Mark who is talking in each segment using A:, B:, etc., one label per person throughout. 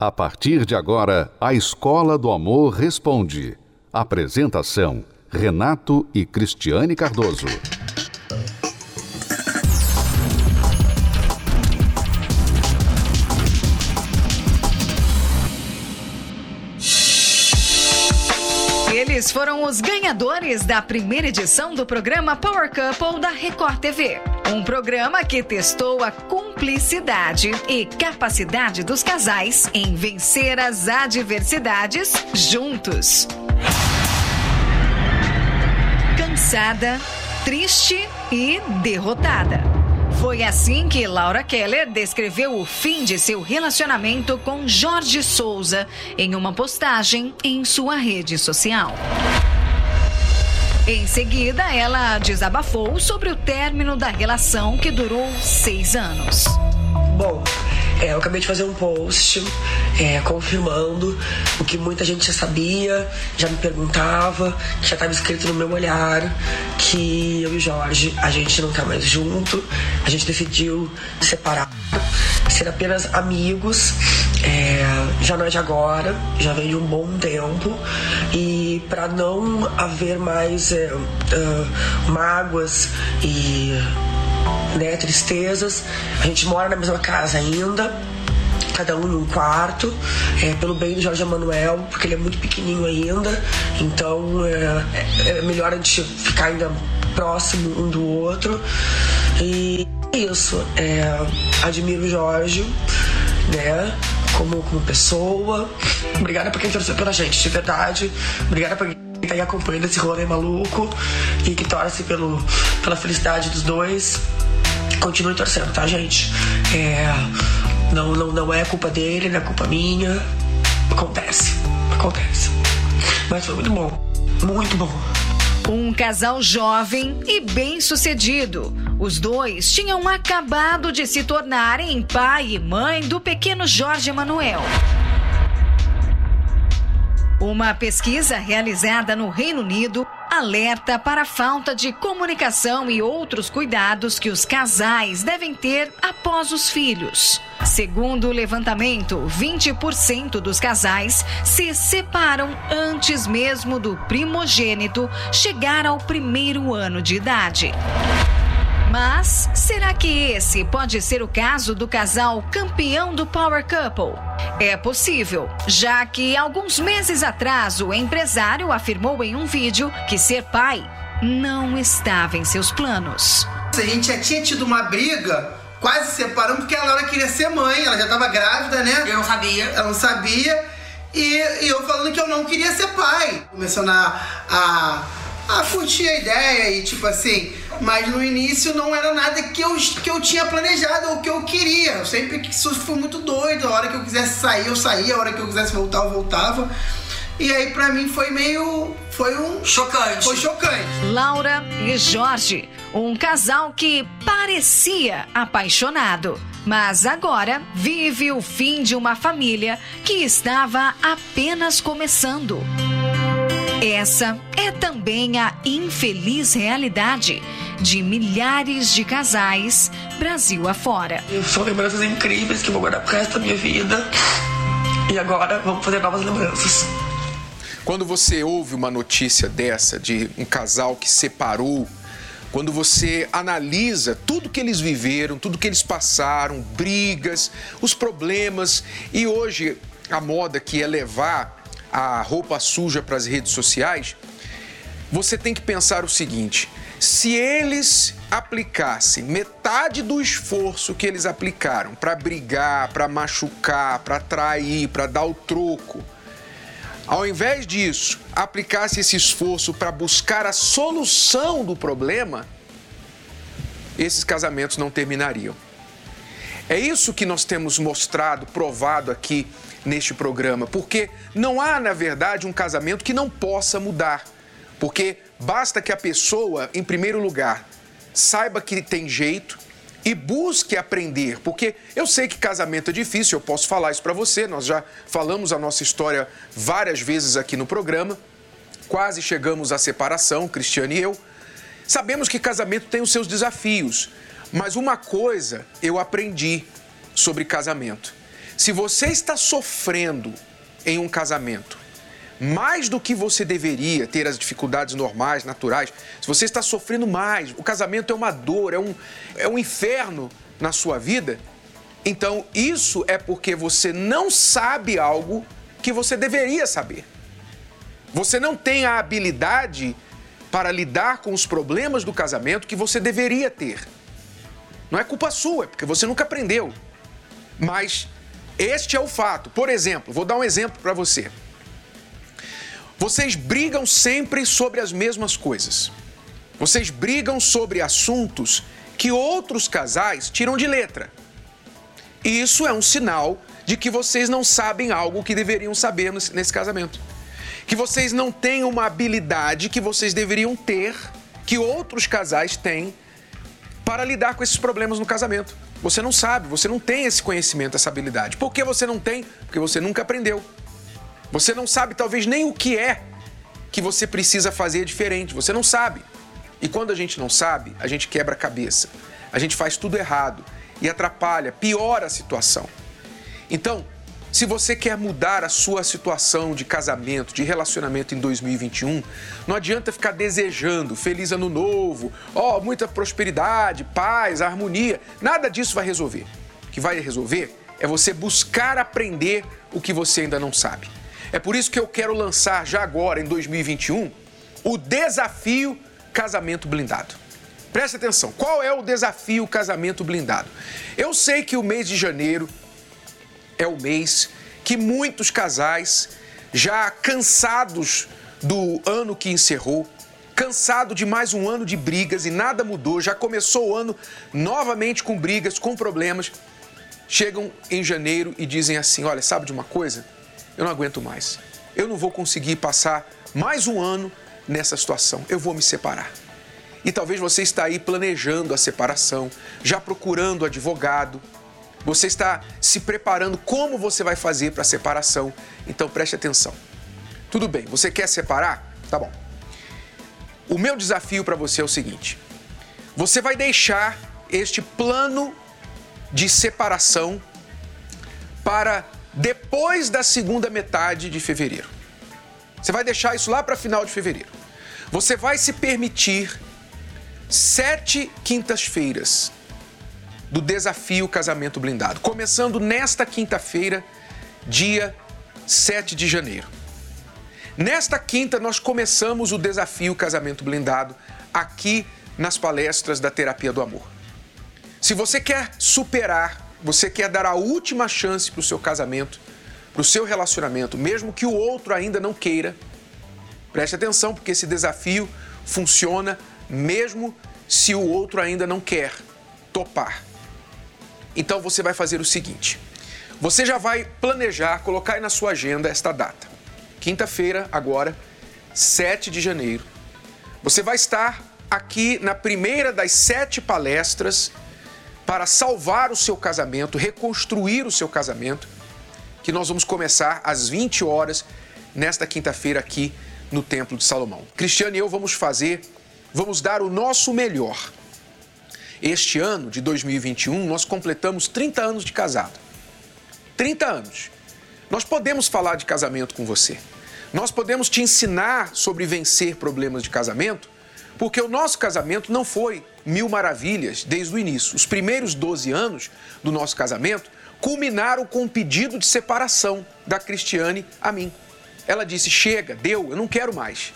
A: A partir de agora, a Escola do Amor Responde. Apresentação: Renato e Cristiane Cardoso.
B: Eles foram os ganhadores da primeira edição do programa Power Couple da Record TV. Um programa que testou a cumplicidade e capacidade dos casais em vencer as adversidades juntos. Cansada, triste e derrotada. Foi assim que Laura Keller descreveu o fim de seu relacionamento com Jorge Souza em uma postagem em sua rede social. Em seguida, ela desabafou sobre o término da relação que durou seis anos.
C: Bom, é, eu acabei de fazer um post é, confirmando o que muita gente já sabia, já me perguntava, que já estava escrito no meu olhar, que eu e Jorge, a gente não tá mais junto, a gente decidiu separar, ser apenas amigos. É, já não é de agora, já vem de um bom tempo e para não haver mais é, uh, mágoas e né, tristezas, a gente mora na mesma casa ainda, cada um num quarto, é, pelo bem do Jorge Emanuel, porque ele é muito pequenininho ainda, então é, é melhor a gente ficar ainda próximo um do outro. E é isso, é, admiro o Jorge, né? Como, como pessoa. Obrigada por quem torceu pela gente, de verdade. Obrigada por quem tá aí acompanhando esse rolê maluco e que torce pelo, pela felicidade dos dois. Continue torcendo, tá, gente? É, não, não, não é culpa dele, não é culpa minha. Acontece, acontece. Mas foi muito bom, muito bom.
B: Um casal jovem e bem-sucedido. Os dois tinham acabado de se tornarem pai e mãe do pequeno Jorge Emanuel. Uma pesquisa realizada no Reino Unido alerta para a falta de comunicação e outros cuidados que os casais devem ter após os filhos. Segundo o levantamento, 20% dos casais se separam antes mesmo do primogênito chegar ao primeiro ano de idade. Mas será que esse pode ser o caso do casal campeão do Power Couple? É possível, já que alguns meses atrás o empresário afirmou em um vídeo que ser pai não estava em seus planos.
D: A gente já tinha tido uma briga, quase separando, porque a Laura queria ser mãe, ela já estava grávida, né?
E: Eu não sabia.
D: Ela não sabia. E, e eu falando que eu não queria ser pai. Começando a, a ah, curti a ideia e tipo assim, mas no início não era nada que eu, que eu tinha planejado ou que eu queria. Eu sempre que isso foi muito doido. A hora que eu quisesse sair, eu saía, a hora que eu quisesse voltar, eu voltava. E aí pra mim foi meio. Foi um.
E: Chocante.
D: Foi chocante.
B: Laura e Jorge, um casal que parecia apaixonado. Mas agora vive o fim de uma família que estava apenas começando. Essa é também a infeliz realidade de milhares de casais Brasil afora.
C: São lembranças incríveis que eu vou guardar pro resto da minha vida. E agora vamos fazer novas lembranças.
F: Quando você ouve uma notícia dessa de um casal que separou, quando você analisa tudo que eles viveram, tudo que eles passaram, brigas, os problemas, e hoje a moda que é levar a roupa suja para as redes sociais, você tem que pensar o seguinte: se eles aplicassem metade do esforço que eles aplicaram para brigar, para machucar, para trair, para dar o troco, ao invés disso, aplicasse esse esforço para buscar a solução do problema, esses casamentos não terminariam. É isso que nós temos mostrado, provado aqui neste programa, porque não há, na verdade, um casamento que não possa mudar. Porque basta que a pessoa, em primeiro lugar, saiba que tem jeito e busque aprender, porque eu sei que casamento é difícil, eu posso falar isso para você, nós já falamos a nossa história várias vezes aqui no programa, quase chegamos à separação, Cristiane e eu. Sabemos que casamento tem os seus desafios, mas uma coisa eu aprendi sobre casamento. Se você está sofrendo em um casamento, mais do que você deveria ter as dificuldades normais, naturais, se você está sofrendo mais, o casamento é uma dor, é um, é um inferno na sua vida, então isso é porque você não sabe algo que você deveria saber. Você não tem a habilidade para lidar com os problemas do casamento que você deveria ter. Não é culpa sua, é porque você nunca aprendeu. Mas este é o fato. Por exemplo, vou dar um exemplo para você. Vocês brigam sempre sobre as mesmas coisas. Vocês brigam sobre assuntos que outros casais tiram de letra. E isso é um sinal de que vocês não sabem algo que deveriam saber nesse casamento. Que vocês não têm uma habilidade que vocês deveriam ter, que outros casais têm, para lidar com esses problemas no casamento. Você não sabe, você não tem esse conhecimento, essa habilidade. Por que você não tem? Porque você nunca aprendeu. Você não sabe talvez nem o que é que você precisa fazer diferente. Você não sabe. E quando a gente não sabe, a gente quebra a cabeça. A gente faz tudo errado e atrapalha, piora a situação. Então, se você quer mudar a sua situação de casamento, de relacionamento em 2021, não adianta ficar desejando feliz ano novo, ó, oh, muita prosperidade, paz, harmonia. Nada disso vai resolver. O que vai resolver é você buscar aprender o que você ainda não sabe. É por isso que eu quero lançar já agora, em 2021, o desafio Casamento Blindado. Preste atenção, qual é o desafio Casamento Blindado? Eu sei que o mês de janeiro é o mês que muitos casais, já cansados do ano que encerrou, cansado de mais um ano de brigas e nada mudou, já começou o ano novamente com brigas, com problemas, chegam em janeiro e dizem assim: Olha, sabe de uma coisa? Eu não aguento mais. Eu não vou conseguir passar mais um ano nessa situação. Eu vou me separar. E talvez você está aí planejando a separação, já procurando advogado, você está se preparando como você vai fazer para a separação. Então preste atenção. Tudo bem, você quer separar? Tá bom. O meu desafio para você é o seguinte: você vai deixar este plano de separação para depois da segunda metade de fevereiro. Você vai deixar isso lá para final de fevereiro. Você vai se permitir sete quintas-feiras do desafio Casamento Blindado, começando nesta quinta-feira, dia 7 de janeiro. Nesta quinta, nós começamos o desafio Casamento Blindado aqui nas palestras da Terapia do Amor. Se você quer superar, você quer dar a última chance para o seu casamento, para o seu relacionamento, mesmo que o outro ainda não queira, preste atenção, porque esse desafio funciona mesmo se o outro ainda não quer topar. Então você vai fazer o seguinte: você já vai planejar, colocar aí na sua agenda esta data. Quinta-feira, agora, 7 de janeiro. Você vai estar aqui na primeira das sete palestras para salvar o seu casamento, reconstruir o seu casamento, que nós vamos começar às 20 horas nesta quinta-feira aqui no Templo de Salomão. Cristiano e eu vamos fazer, vamos dar o nosso melhor este ano de 2021, nós completamos 30 anos de casado. 30 anos. Nós podemos falar de casamento com você. Nós podemos te ensinar sobre vencer problemas de casamento, porque o nosso casamento não foi mil maravilhas desde o início. Os primeiros 12 anos do nosso casamento culminaram com um pedido de separação da Cristiane a mim. Ela disse: Chega, deu, eu não quero mais.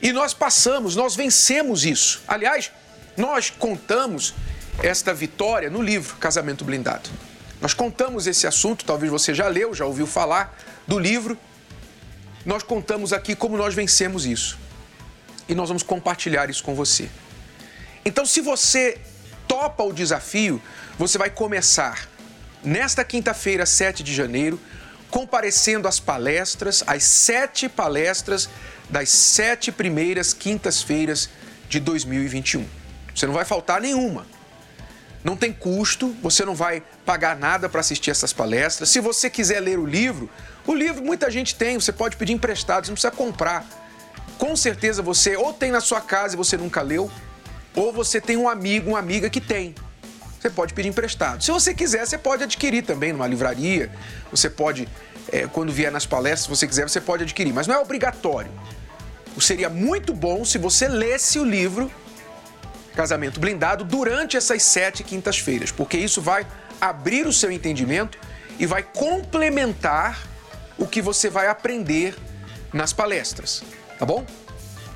F: E nós passamos, nós vencemos isso. Aliás, nós contamos esta vitória no livro Casamento Blindado. Nós contamos esse assunto, talvez você já leu, já ouviu falar do livro. Nós contamos aqui como nós vencemos isso. E nós vamos compartilhar isso com você. Então, se você topa o desafio, você vai começar nesta quinta-feira, 7 de janeiro, comparecendo às palestras, às sete palestras das sete primeiras quintas-feiras de 2021. Você não vai faltar nenhuma. Não tem custo, você não vai pagar nada para assistir essas palestras. Se você quiser ler o livro, o livro muita gente tem, você pode pedir emprestado, você não precisa comprar. Com certeza você ou tem na sua casa e você nunca leu, ou você tem um amigo, uma amiga que tem. você pode pedir emprestado. Se você quiser, você pode adquirir também numa livraria. Você pode, é, quando vier nas palestras, se você quiser, você pode adquirir. Mas não é obrigatório. Seria muito bom se você lesse o livro Casamento Blindado durante essas sete quintas-feiras, porque isso vai abrir o seu entendimento e vai complementar o que você vai aprender nas palestras, tá bom?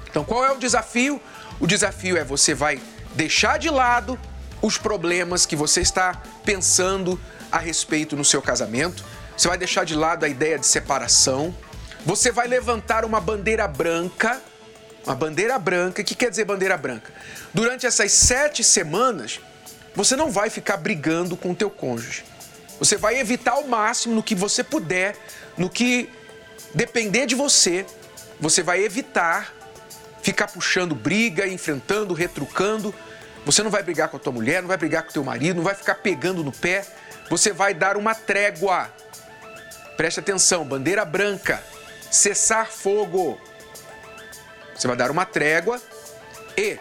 F: Então, qual é o desafio? O desafio é você vai deixar de lado os problemas que você está pensando a respeito no seu casamento, você vai deixar de lado a ideia de separação, você vai levantar uma bandeira branca. Uma bandeira branca. O que quer dizer bandeira branca? Durante essas sete semanas, você não vai ficar brigando com o teu cônjuge. Você vai evitar ao máximo no que você puder, no que depender de você, você vai evitar ficar puxando briga, enfrentando, retrucando. Você não vai brigar com a tua mulher, não vai brigar com o teu marido, não vai ficar pegando no pé. Você vai dar uma trégua. Preste atenção, bandeira branca cessar fogo. Você vai dar uma trégua e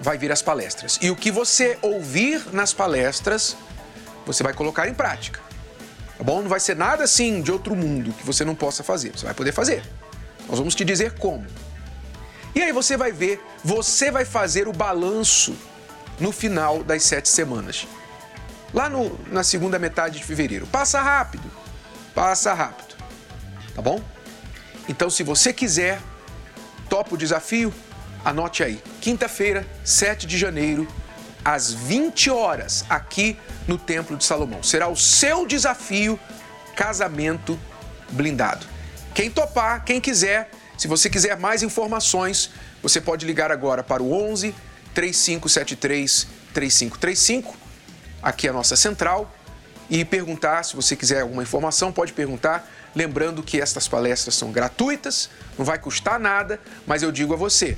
F: vai vir as palestras. E o que você ouvir nas palestras, você vai colocar em prática. Tá bom? Não vai ser nada assim de outro mundo que você não possa fazer. Você vai poder fazer. Nós vamos te dizer como. E aí você vai ver, você vai fazer o balanço no final das sete semanas. Lá no, na segunda metade de fevereiro. Passa rápido. Passa rápido. Tá bom? Então, se você quiser, topa o desafio, anote aí. Quinta-feira, 7 de janeiro, às 20 horas, aqui no Templo de Salomão. Será o seu desafio casamento blindado. Quem topar, quem quiser, se você quiser mais informações, você pode ligar agora para o 11 3573 3535, aqui é a nossa central, e perguntar, se você quiser alguma informação, pode perguntar Lembrando que estas palestras são gratuitas, não vai custar nada, mas eu digo a você: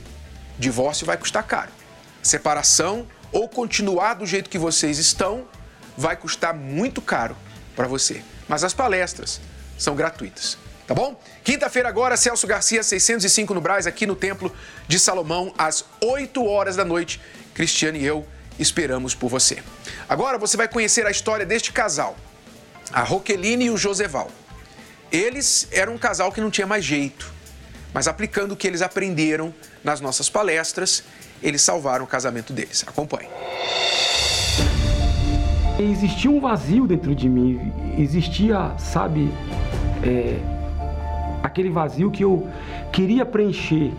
F: divórcio vai custar caro. Separação ou continuar do jeito que vocês estão vai custar muito caro para você. Mas as palestras são gratuitas. Tá bom? Quinta-feira agora, Celso Garcia, 605 no Braz, aqui no Templo de Salomão, às 8 horas da noite. Cristiane e eu esperamos por você. Agora você vai conhecer a história deste casal, a Roqueline e o Joseval. Eles eram um casal que não tinha mais jeito, mas aplicando o que eles aprenderam nas nossas palestras, eles salvaram o casamento deles. Acompanhe.
E: Existia um vazio dentro de mim, existia, sabe, é, aquele vazio que eu queria preencher,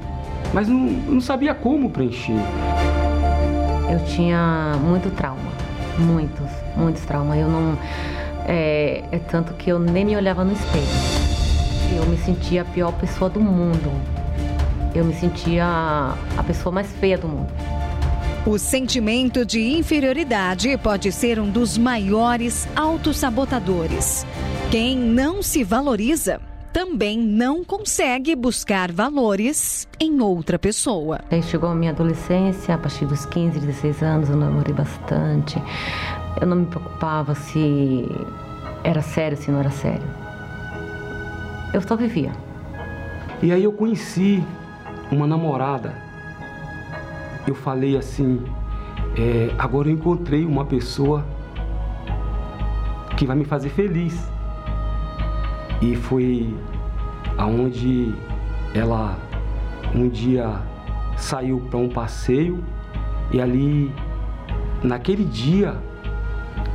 E: mas não, não sabia como preencher.
G: Eu tinha muito trauma, muitos, muitos traumas. Eu não é, tanto que eu nem me olhava no espelho. Eu me sentia a pior pessoa do mundo. Eu me sentia a pessoa mais feia do mundo.
B: O sentimento de inferioridade pode ser um dos maiores autossabotadores. Quem não se valoriza também não consegue buscar valores em outra pessoa.
G: Aí chegou a minha adolescência, a partir dos 15, 16 anos, eu namorei bastante. Eu não me preocupava se era sério, se não era sério. Eu só vivia.
E: E aí eu conheci uma namorada. Eu falei assim: é, agora eu encontrei uma pessoa que vai me fazer feliz. E foi aonde ela um dia saiu para um passeio e ali naquele dia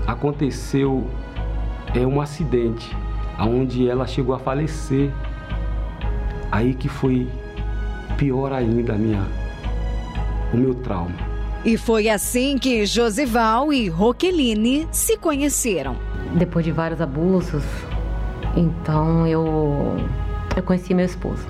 E: aconteceu é um acidente aonde ela chegou a falecer. Aí que foi pior ainda a minha o meu trauma.
B: E foi assim que Josival e Roqueline se conheceram.
G: Depois de vários abusos, então eu eu conheci meu esposo.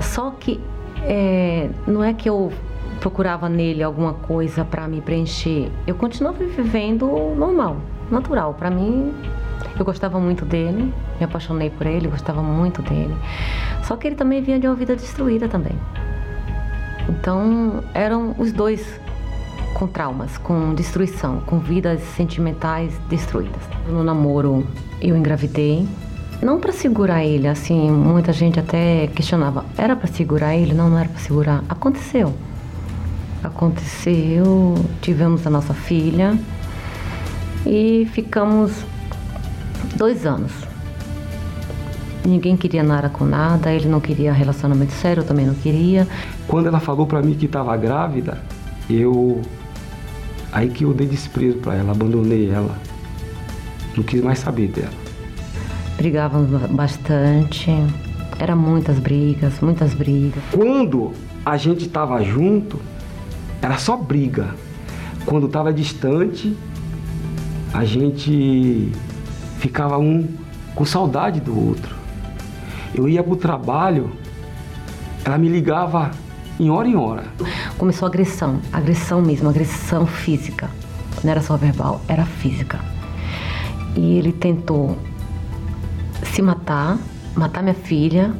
G: Só que é, não é que eu procurava nele alguma coisa para me preencher. Eu continuava vivendo normal, natural. Para mim, eu gostava muito dele, me apaixonei por ele, gostava muito dele. Só que ele também vinha de uma vida destruída também. Então, eram os dois com traumas, com destruição, com vidas sentimentais destruídas. No namoro, eu engravidei. Não para segurar ele, assim, muita gente até questionava. Era para segurar ele? Não, não era para segurar. Aconteceu. Aconteceu, tivemos a nossa filha e ficamos dois anos. Ninguém queria nada com nada, ele não queria relacionamento sério, eu também não queria.
E: Quando ela falou para mim que estava grávida, eu aí que eu dei desprezo para ela, abandonei ela. Não quis mais saber dela.
G: Brigávamos bastante, eram muitas brigas, muitas brigas.
E: Quando a gente estava junto, era só briga. Quando estava distante, a gente ficava um com saudade do outro. Eu ia para o trabalho, ela me ligava em hora em hora.
G: Começou a agressão, agressão mesmo, agressão física. Não era só verbal, era física. E ele tentou se matar, matar minha filha,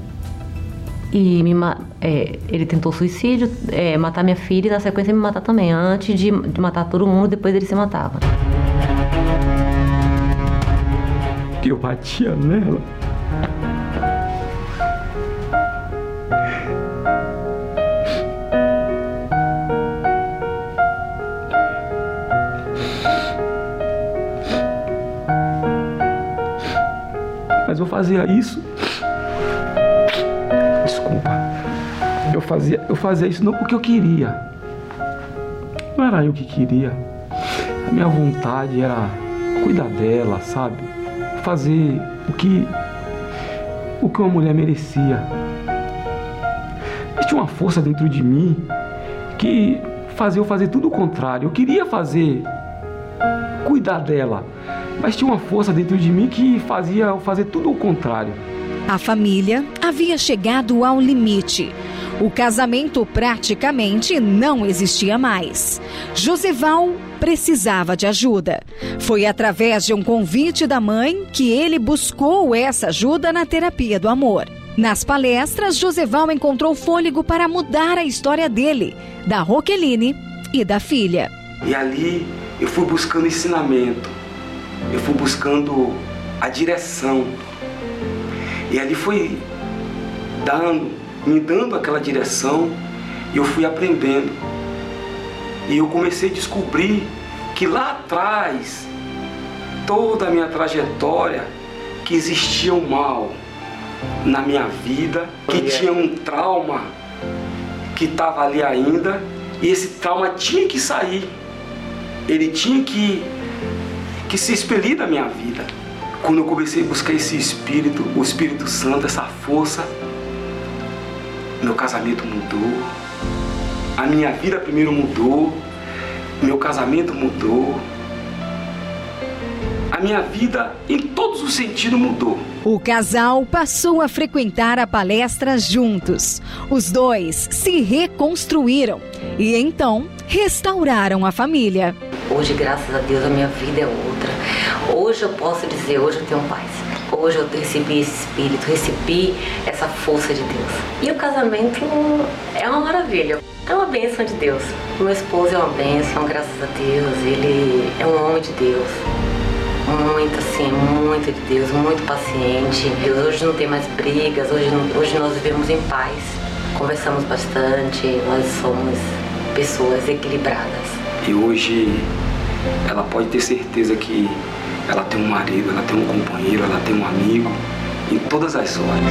G: e me, é, ele tentou suicídio, é, matar minha filha e na sequência me matar também. Antes de, matar todo mundo, depois ele se matava.
E: Que eu batia nela. Mas eu fazia isso Eu fazia, eu fazia isso não porque eu queria. Não era eu que queria. A minha vontade era cuidar dela, sabe? Fazer o que o que uma mulher merecia. Tinha uma força dentro de mim que fazia eu fazer tudo o contrário. Eu queria fazer cuidar dela, mas tinha uma força dentro de mim que fazia eu fazer tudo o contrário.
B: A família havia chegado ao limite. O casamento praticamente não existia mais. Joseval precisava de ajuda. Foi através de um convite da mãe que ele buscou essa ajuda na terapia do amor. Nas palestras, Joseval encontrou fôlego para mudar a história dele, da Roqueline e da filha.
E: E ali eu fui buscando ensinamento, eu fui buscando a direção. E ali foi dando me dando aquela direção e eu fui aprendendo. E eu comecei a descobrir que lá atrás, toda a minha trajetória, que existia um mal na minha vida, que tinha um trauma que estava ali ainda, e esse trauma tinha que sair. Ele tinha que, que se expelir da minha vida. Quando eu comecei a buscar esse Espírito, o Espírito Santo, essa força, meu casamento mudou. A minha vida primeiro mudou. Meu casamento mudou. A minha vida, em todos os sentidos, mudou.
B: O casal passou a frequentar a palestra juntos. Os dois se reconstruíram e então restauraram a família.
G: Hoje, graças a Deus, a minha vida é outra. Hoje eu posso dizer, hoje eu tenho paz. Hoje eu recebi esse espírito, recebi essa força de Deus. E o casamento é uma maravilha, é uma bênção de Deus. O meu esposo é uma bênção, graças a Deus. Ele é um homem de Deus. Muito assim, muito de Deus, muito paciente. Deus, hoje não tem mais brigas, hoje, hoje nós vivemos em paz. Conversamos bastante, nós somos pessoas equilibradas.
E: E hoje ela pode ter certeza que ela tem um marido, ela tem um companheiro, ela tem um amigo, em todas as horas.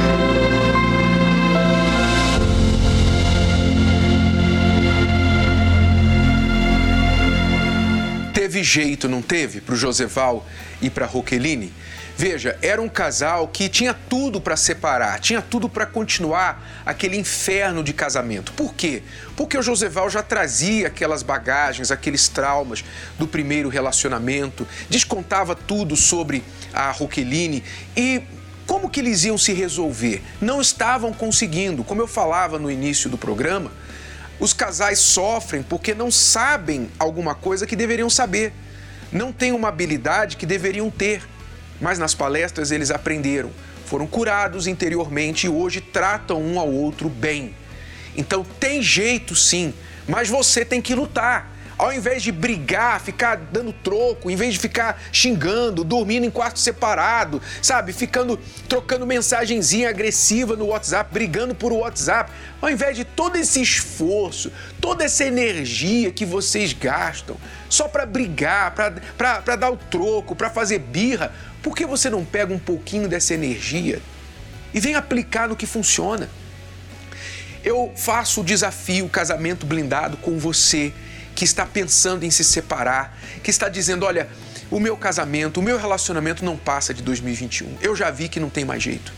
F: Teve jeito, não teve, para o Joseval e para a Roqueline? Veja, era um casal que tinha tudo para separar, tinha tudo para continuar aquele inferno de casamento. Por quê? Porque o Joseval já trazia aquelas bagagens, aqueles traumas do primeiro relacionamento, descontava tudo sobre a Roqueline e como que eles iam se resolver? Não estavam conseguindo. Como eu falava no início do programa, os casais sofrem porque não sabem alguma coisa que deveriam saber, não têm uma habilidade que deveriam ter mas nas palestras eles aprenderam, foram curados interiormente e hoje tratam um ao outro bem. Então tem jeito sim, mas você tem que lutar. ao invés de brigar, ficar dando troco, em vez de ficar xingando, dormindo em quarto separado, sabe? Ficando trocando mensagenzinha agressiva no WhatsApp, brigando por WhatsApp, ao invés de todo esse esforço, toda essa energia que vocês gastam só para brigar, para dar o troco, para fazer birra, por que você não pega um pouquinho dessa energia e vem aplicar no que funciona? Eu faço o desafio casamento blindado com você que está pensando em se separar, que está dizendo: olha, o meu casamento, o meu relacionamento não passa de 2021. Eu já vi que não tem mais jeito.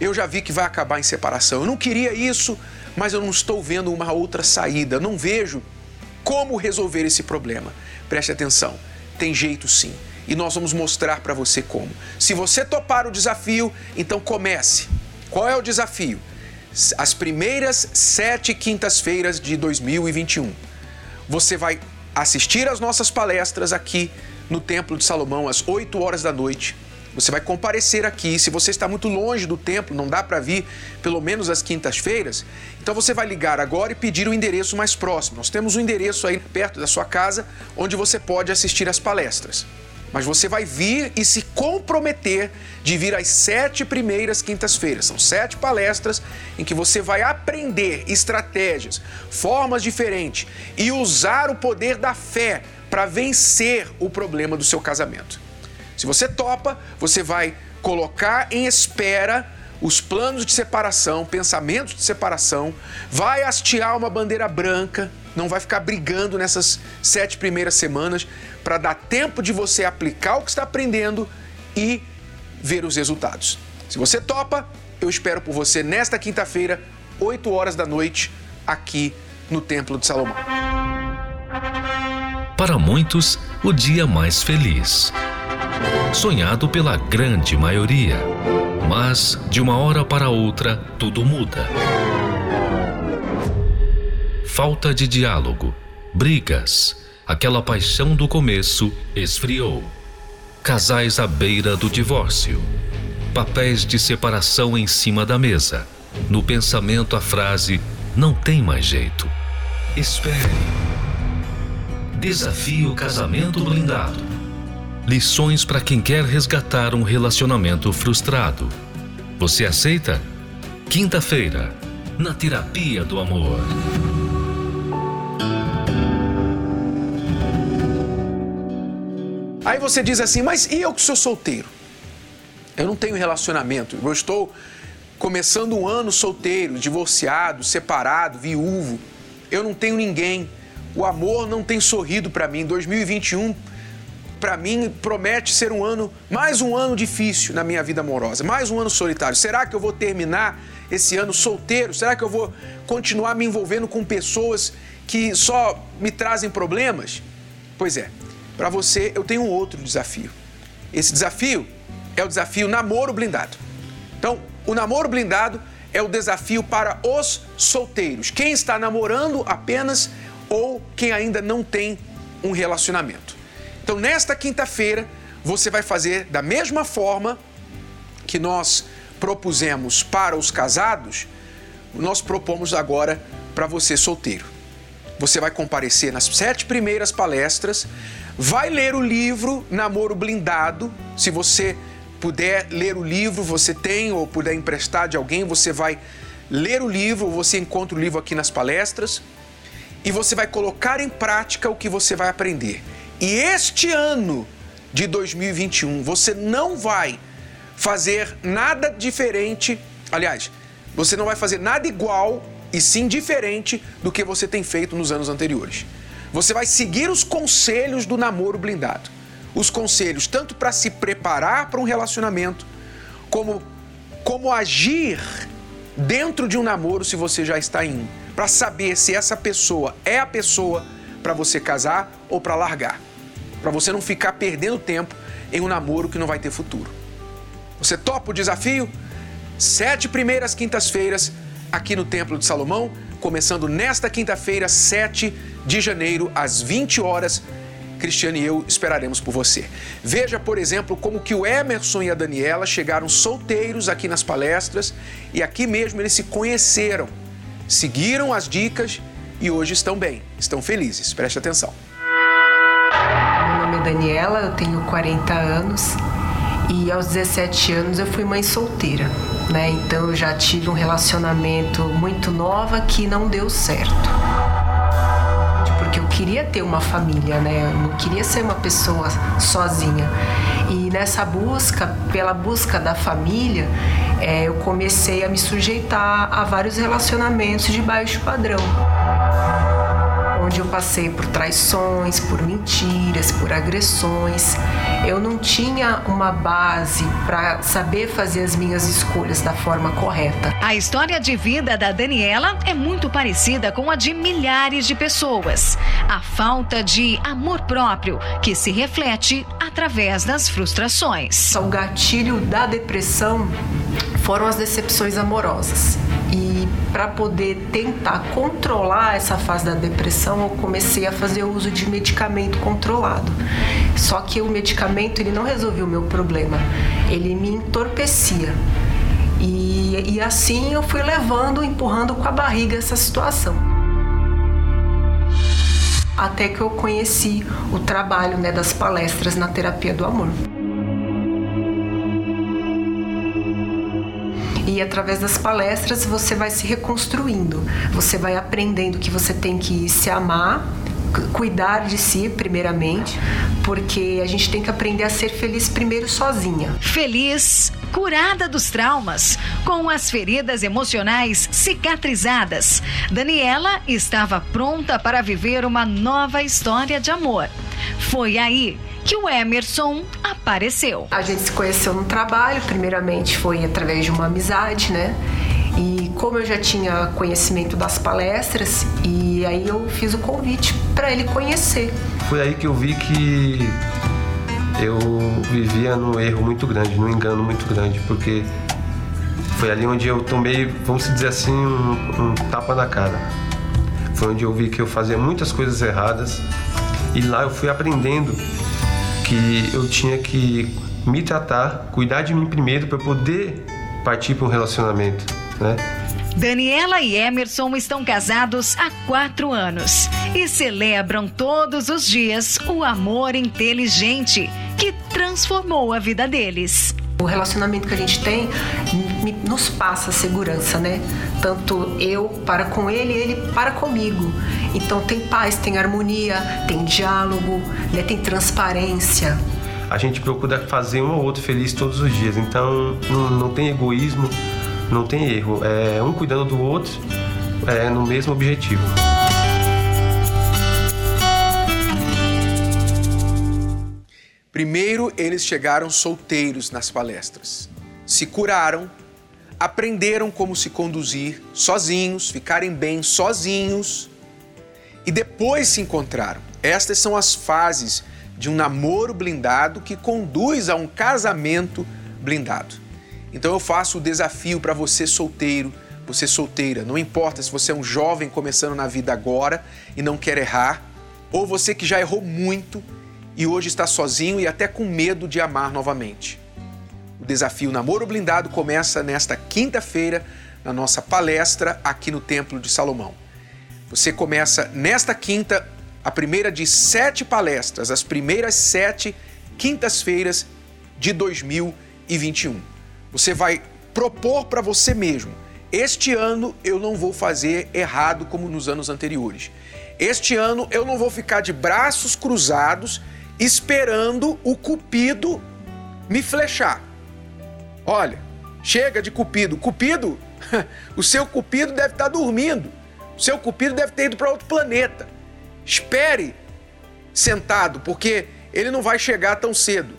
F: Eu já vi que vai acabar em separação. Eu não queria isso, mas eu não estou vendo uma outra saída. Não vejo como resolver esse problema. Preste atenção, tem jeito sim. E nós vamos mostrar para você como. Se você topar o desafio, então comece. Qual é o desafio? as primeiras sete quintas-feiras de 2021. Você vai assistir às nossas palestras aqui no Templo de Salomão às 8 horas da noite. Você vai comparecer aqui. Se você está muito longe do templo, não dá para vir pelo menos às quintas-feiras, então você vai ligar agora e pedir o endereço mais próximo. Nós temos um endereço aí perto da sua casa onde você pode assistir às palestras mas você vai vir e se comprometer de vir às sete primeiras quintas-feiras. São sete palestras em que você vai aprender estratégias, formas diferentes e usar o poder da fé para vencer o problema do seu casamento. Se você topa, você vai colocar em espera os planos de separação, pensamentos de separação, vai hastear uma bandeira branca, não vai ficar brigando nessas sete primeiras semanas para dar tempo de você aplicar o que está aprendendo e ver os resultados. Se você topa, eu espero por você nesta quinta-feira, 8 horas da noite, aqui no Templo de Salomão.
H: Para muitos, o dia mais feliz. Sonhado pela grande maioria. Mas, de uma hora para outra, tudo muda falta de diálogo, brigas, aquela paixão do começo esfriou. Casais à beira do divórcio. Papéis de separação em cima da mesa. No pensamento a frase não tem mais jeito. Espere. Desafio Casamento Blindado. Lições para quem quer resgatar um relacionamento frustrado. Você aceita? Quinta-feira, na Terapia do Amor.
F: Aí você diz assim, mas e eu que sou solteiro? Eu não tenho relacionamento, eu estou começando um ano solteiro, divorciado, separado, viúvo. Eu não tenho ninguém. O amor não tem sorrido para mim. 2021 para mim promete ser um ano, mais um ano difícil na minha vida amorosa, mais um ano solitário. Será que eu vou terminar esse ano solteiro? Será que eu vou continuar me envolvendo com pessoas que só me trazem problemas? Pois é, para você, eu tenho outro desafio. Esse desafio é o desafio namoro blindado. Então, o namoro blindado é o desafio para os solteiros. Quem está namorando apenas ou quem ainda não tem um relacionamento. Então, nesta quinta-feira, você vai fazer da mesma forma que nós propusemos para os casados, nós propomos agora para você solteiro. Você vai comparecer nas sete primeiras palestras, Vai ler o livro Namoro Blindado. Se você puder ler o livro, você tem ou puder emprestar de alguém, você vai ler o livro, você encontra o livro aqui nas palestras e você vai colocar em prática o que você vai aprender. E este ano de 2021, você não vai fazer nada diferente, aliás, você não vai fazer nada igual e sim diferente do que você tem feito nos anos anteriores. Você vai seguir os conselhos do namoro blindado. Os conselhos tanto para se preparar para um relacionamento, como como agir dentro de um namoro se você já está em para saber se essa pessoa é a pessoa para você casar ou para largar. Para você não ficar perdendo tempo em um namoro que não vai ter futuro. Você topa o desafio? Sete primeiras quintas-feiras aqui no Templo de Salomão, começando nesta quinta-feira, 7 de janeiro, às 20 horas. Cristiane e eu esperaremos por você. Veja, por exemplo, como que o Emerson e a Daniela chegaram solteiros aqui nas palestras e aqui mesmo eles se conheceram, seguiram as dicas e hoje estão bem, estão felizes. Preste atenção.
I: Daniela, eu tenho 40 anos e aos 17 anos eu fui mãe solteira, né? Então eu já tive um relacionamento muito nova que não deu certo. Porque eu queria ter uma família, né? Eu não queria ser uma pessoa sozinha. E nessa busca, pela busca da família, é, eu comecei a me sujeitar a vários relacionamentos de baixo padrão onde eu passei por traições, por mentiras, por agressões. Eu não tinha uma base para saber fazer as minhas escolhas da forma correta.
B: A história de vida da Daniela é muito parecida com a de milhares de pessoas. A falta de amor próprio que se reflete através das frustrações.
I: O gatilho da depressão foram as decepções amorosas. E para poder tentar controlar essa fase da depressão, eu comecei a fazer uso de medicamento controlado. Só que o medicamento ele não resolveu o meu problema, ele me entorpecia. E, e assim eu fui levando, empurrando com a barriga essa situação. Até que eu conheci o trabalho né, das palestras na terapia do amor. Através das palestras você vai se reconstruindo, você vai aprendendo que você tem que se amar, cuidar de si primeiramente, porque a gente tem que aprender a ser feliz primeiro sozinha.
B: Feliz, curada dos traumas, com as feridas emocionais cicatrizadas, Daniela estava pronta para viver uma nova história de amor. Foi aí que o Emerson apareceu.
I: A gente se conheceu no trabalho, primeiramente foi através de uma amizade, né? E como eu já tinha conhecimento das palestras, e aí eu fiz o convite para ele conhecer.
J: Foi aí que eu vi que eu vivia num erro muito grande, num engano muito grande, porque foi ali onde eu tomei, vamos dizer assim, um, um tapa na cara. Foi onde eu vi que eu fazia muitas coisas erradas e lá eu fui aprendendo que eu tinha que me tratar, cuidar de mim primeiro para poder partir para um relacionamento, né?
B: Daniela e Emerson estão casados há quatro anos e celebram todos os dias o amor inteligente que transformou a vida deles.
I: O relacionamento que a gente tem nos passa segurança, né? Tanto eu para com ele, ele para comigo. Então tem paz, tem harmonia, tem diálogo, né? tem transparência.
J: A gente procura fazer um ou outro feliz todos os dias, então não, não tem egoísmo, não tem erro. É um cuidando do outro é, no mesmo objetivo.
F: Primeiro, eles chegaram solteiros nas palestras, se curaram, aprenderam como se conduzir sozinhos, ficarem bem sozinhos e depois se encontraram. Estas são as fases de um namoro blindado que conduz a um casamento blindado. Então eu faço o desafio para você solteiro, você solteira, não importa se você é um jovem começando na vida agora e não quer errar, ou você que já errou muito e hoje está sozinho e até com medo de amar novamente. O desafio Namoro Blindado começa nesta quinta-feira na nossa palestra aqui no Templo de Salomão. Você começa nesta quinta a primeira de sete palestras, as primeiras sete quintas-feiras de 2021. Você vai propor para você mesmo: este ano eu não vou fazer errado como nos anos anteriores. Este ano eu não vou ficar de braços cruzados esperando o cupido me flechar. Olha, chega de cupido. Cupido, o seu cupido deve estar dormindo. Seu cupido deve ter ido para outro planeta. Espere sentado, porque ele não vai chegar tão cedo.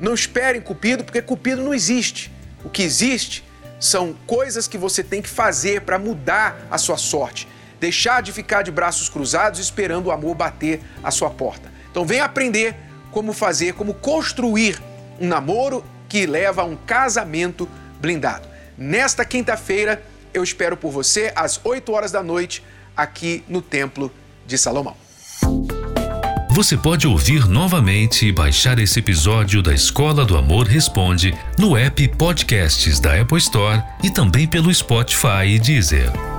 F: Não espere em cupido, porque cupido não existe. O que existe são coisas que você tem que fazer para mudar a sua sorte. Deixar de ficar de braços cruzados esperando o amor bater a sua porta. Então vem aprender como fazer, como construir um namoro que leva a um casamento blindado. Nesta quinta-feira, eu espero por você às 8 horas da noite aqui no Templo de Salomão.
H: Você pode ouvir novamente e baixar esse episódio da Escola do Amor Responde no app Podcasts da Apple Store e também pelo Spotify e Deezer.